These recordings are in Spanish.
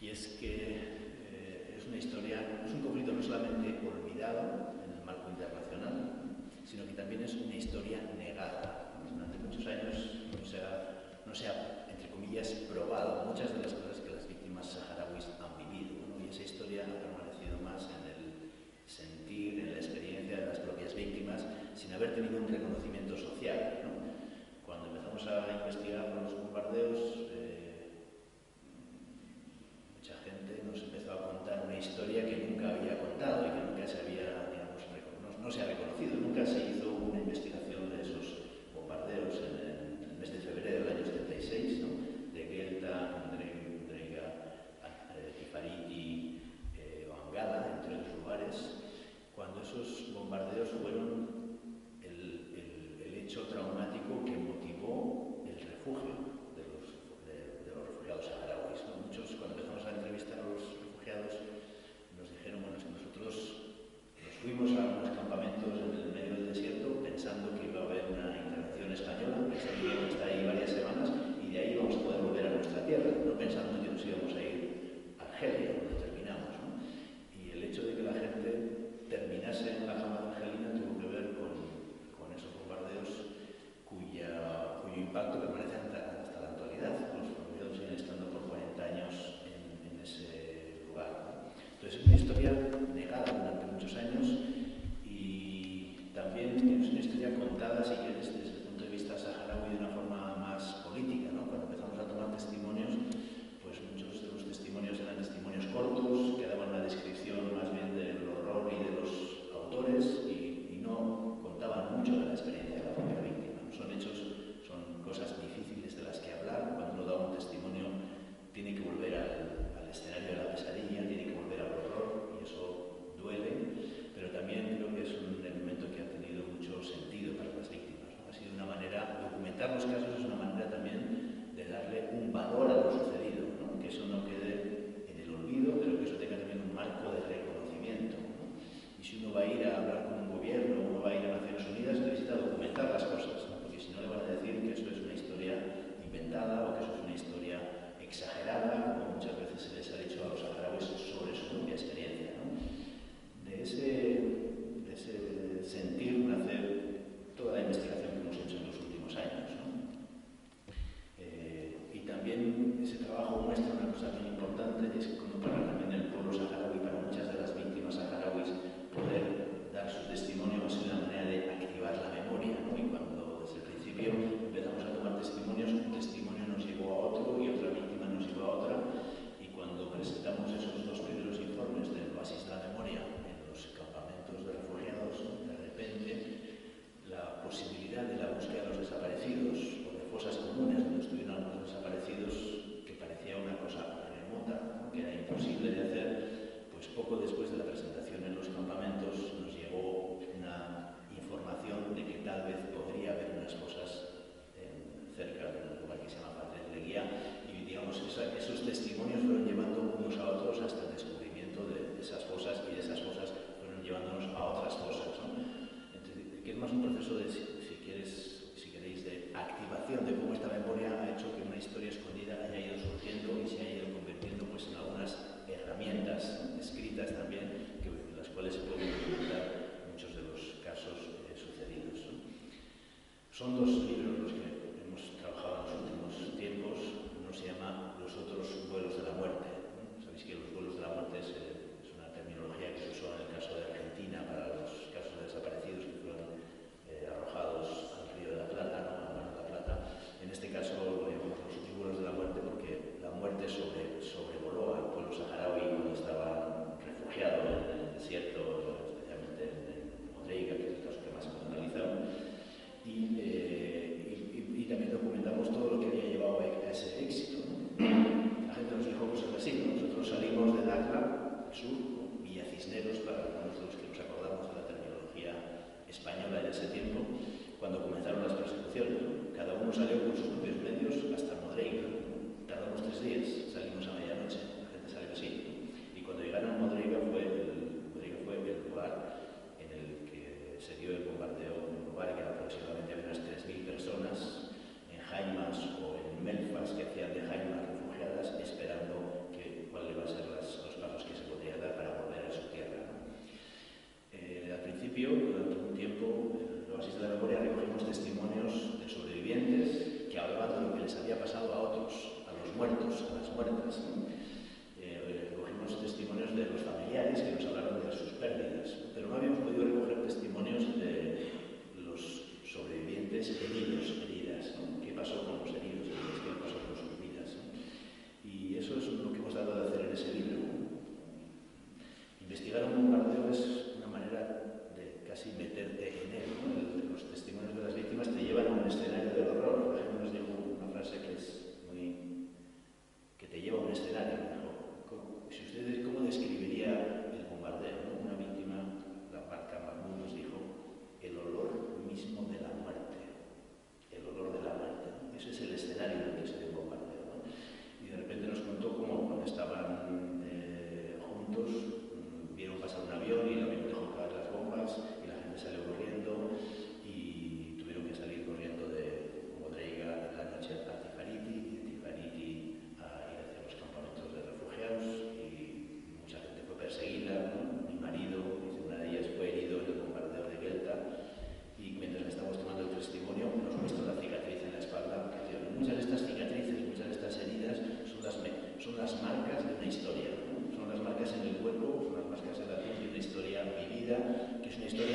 y es que eh, es una historia, es un conflicto no solamente olvidado en el marco internacional, sino que también es una historia negada. Durante muchos años no se ha, no se ha entre comillas, probado muchas de las cosas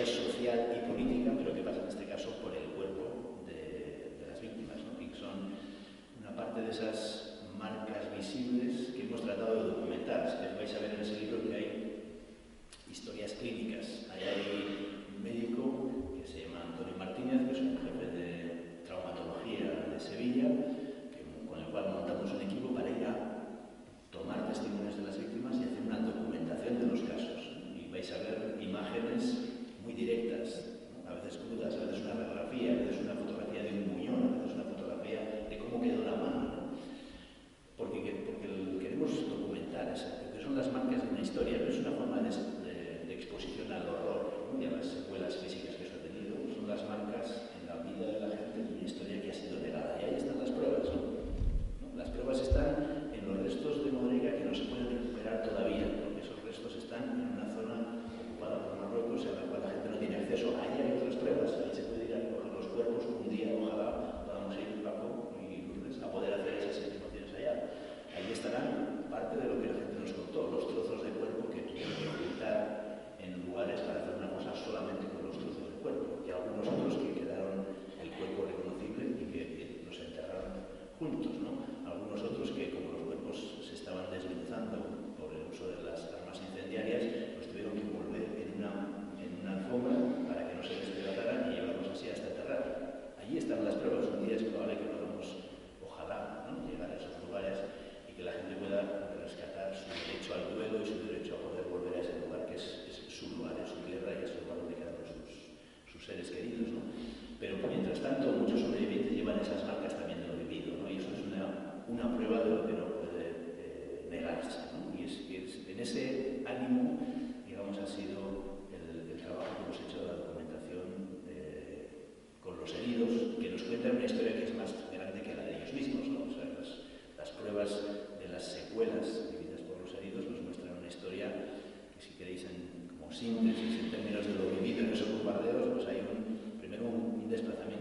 historia social y política, pero que pasa en este caso por el cuerpo de, de las víctimas, ¿no? y que son una parte de esas marcas visibles que hemos tratado de documentar, que vais a ver en ese libro síntesis en términos de lo vivido en esos bombardeos, pues hay un, primero un desplazamiento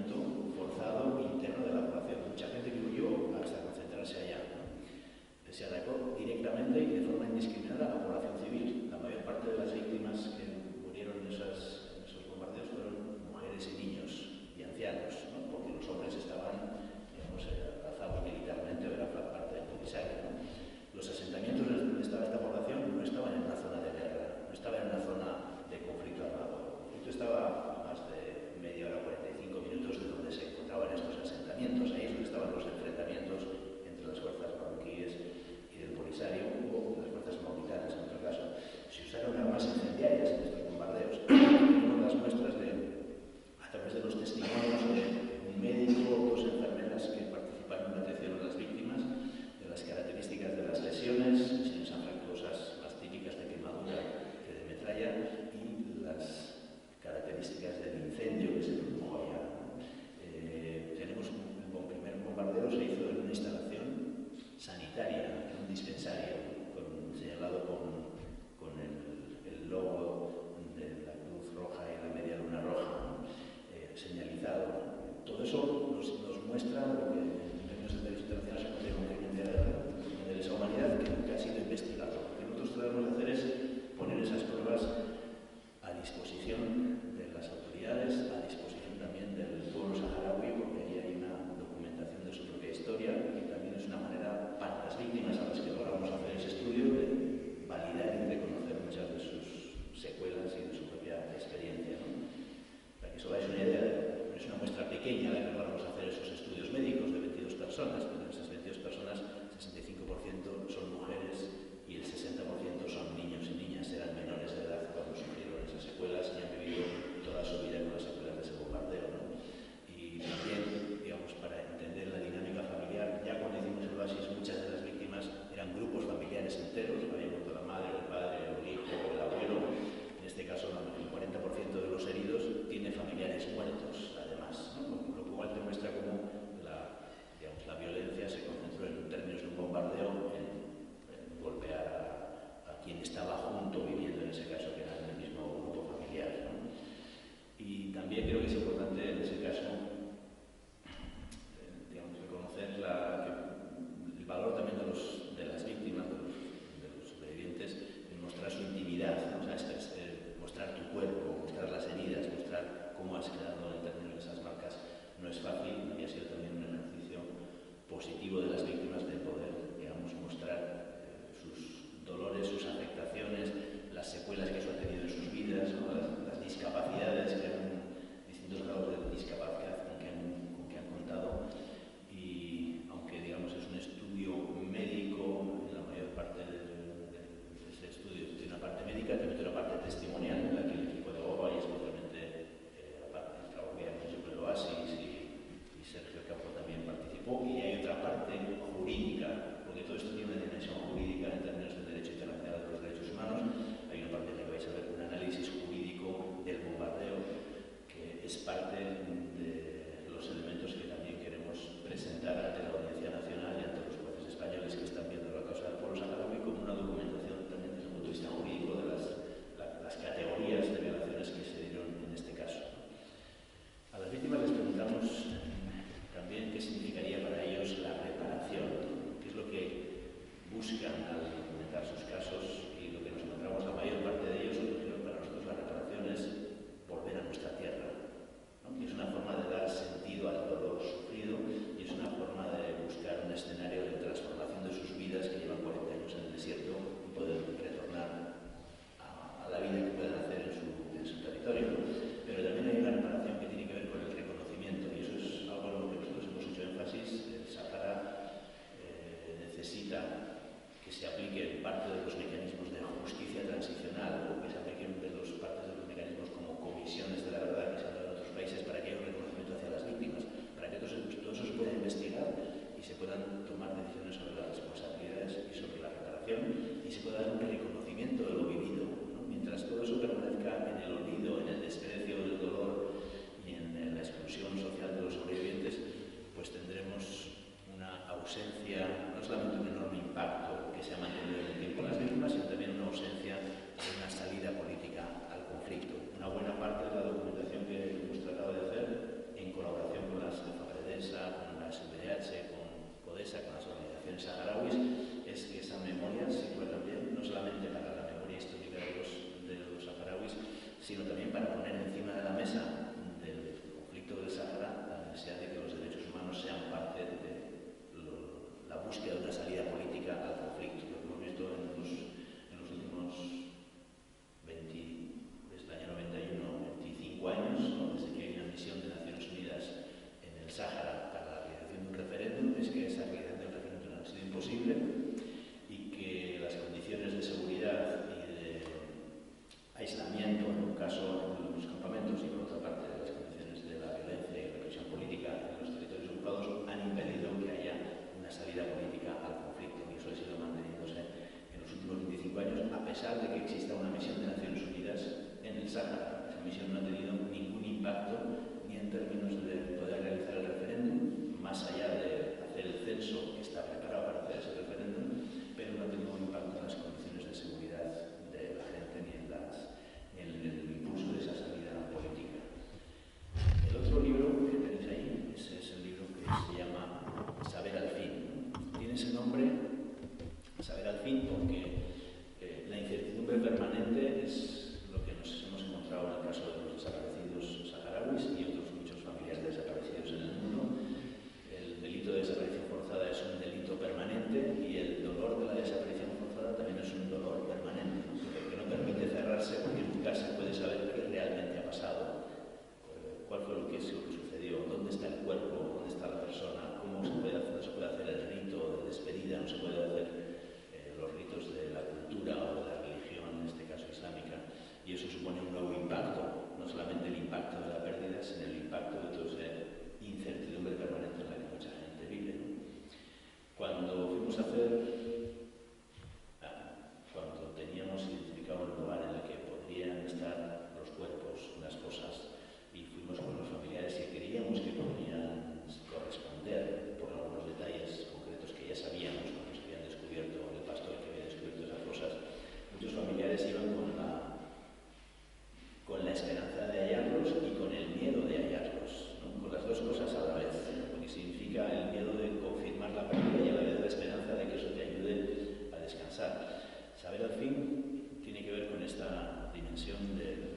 de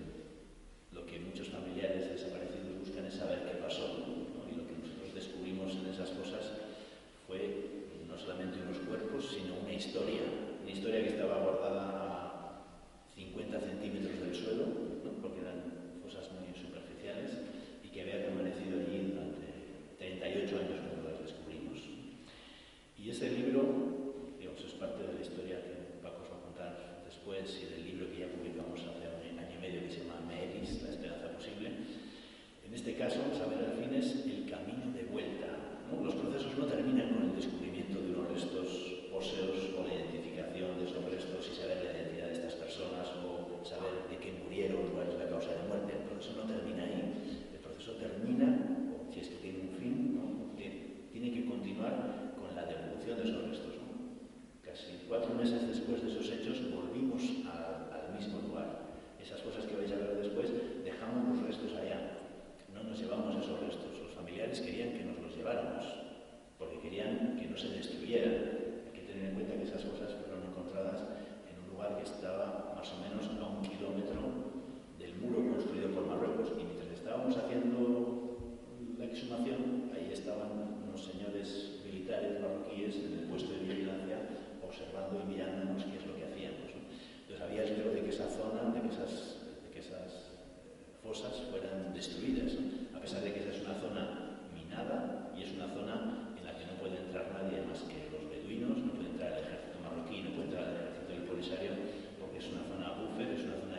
estaba más o menos a un kilómetro del muro construido por Marruecos. Y mientras estábamos haciendo la exhumación, ahí estaban unos señores militares marroquíes en el puesto de vigilancia observando y mirándonos qué es lo que hacíamos. ¿no? Entonces había espero de que esa zona, de que esas, de esas fosas fueran destruidas, a pesar de que esa es una zona minada y es una zona en la que no puede entrar nadie más que los beduinos, no puede entrar el ejército marroquí, no puede entrar el necesario porque es una zona buffer, es una zona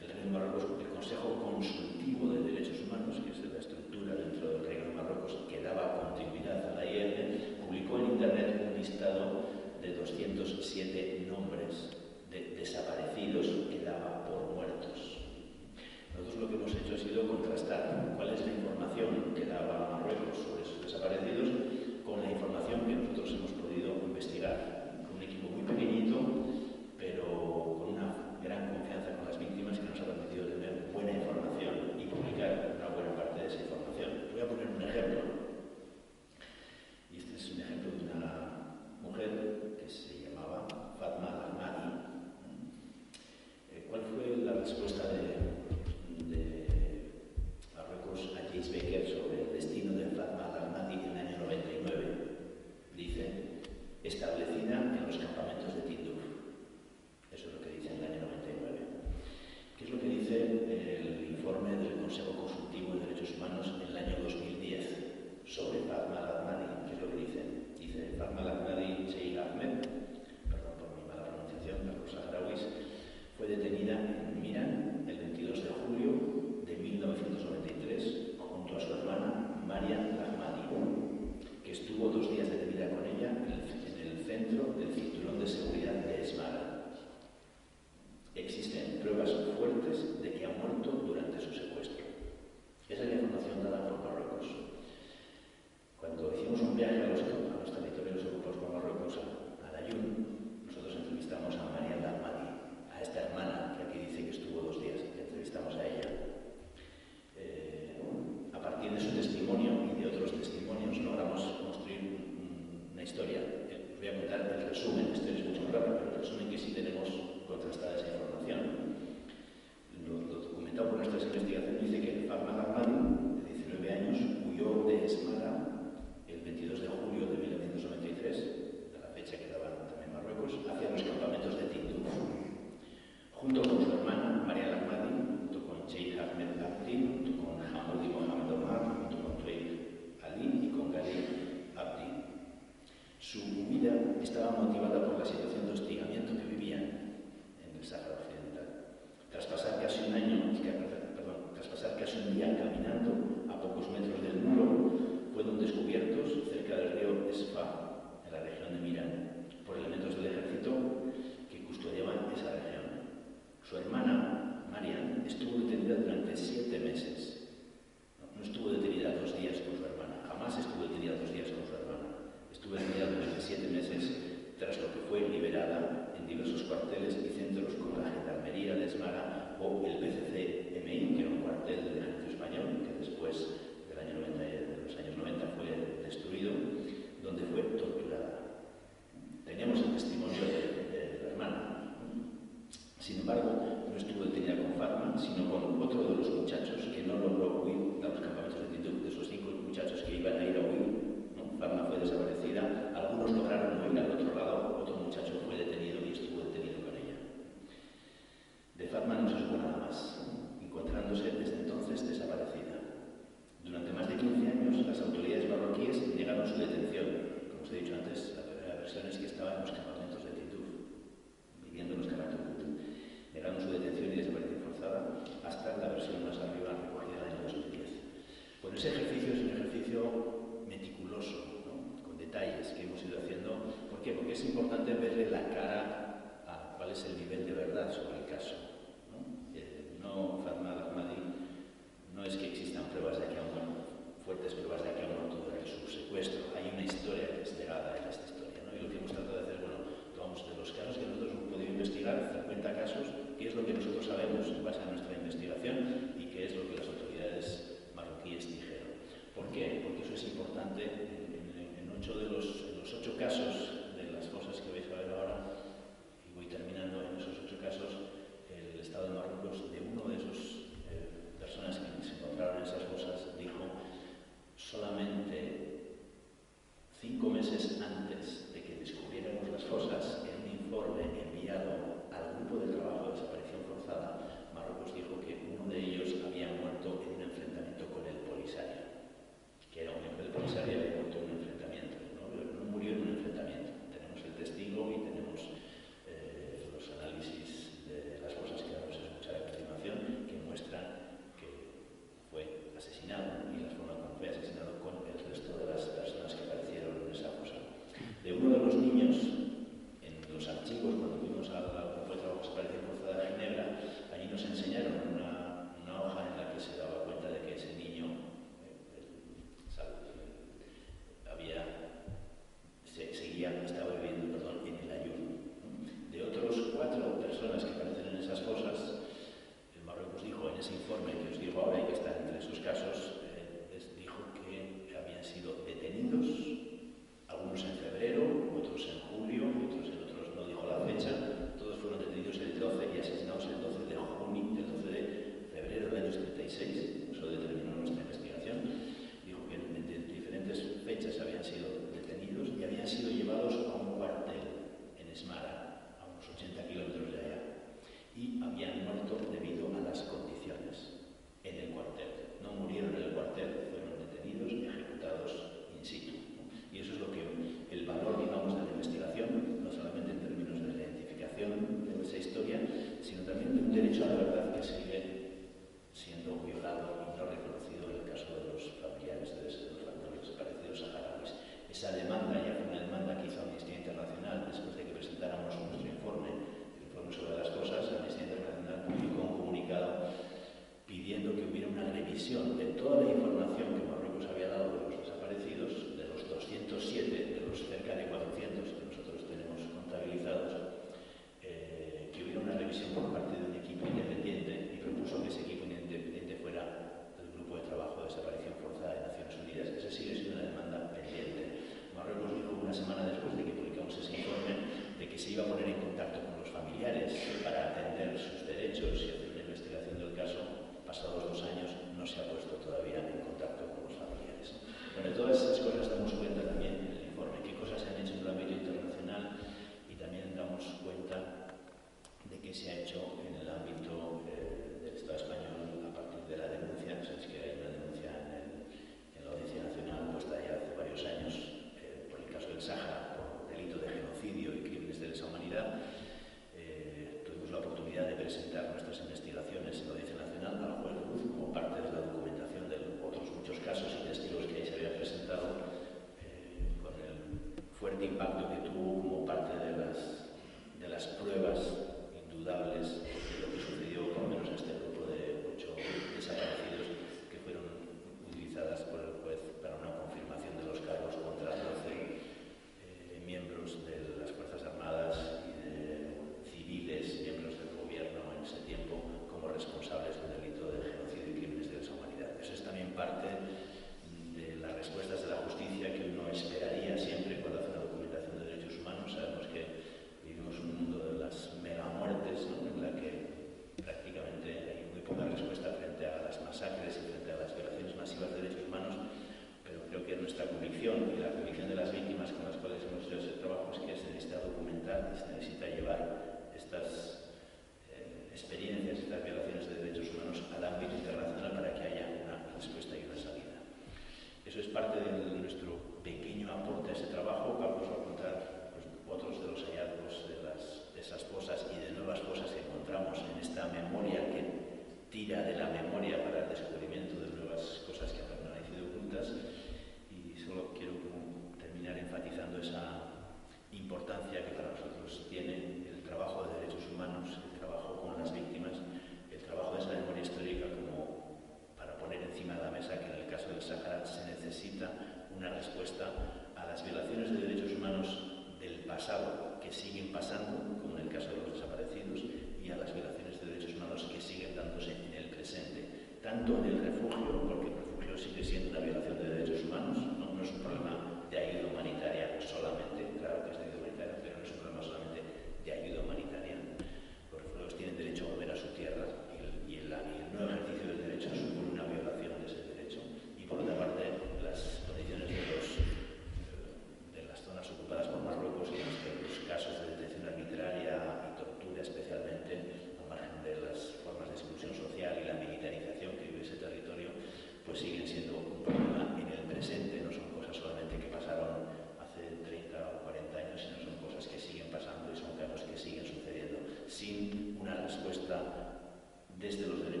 desde los derechos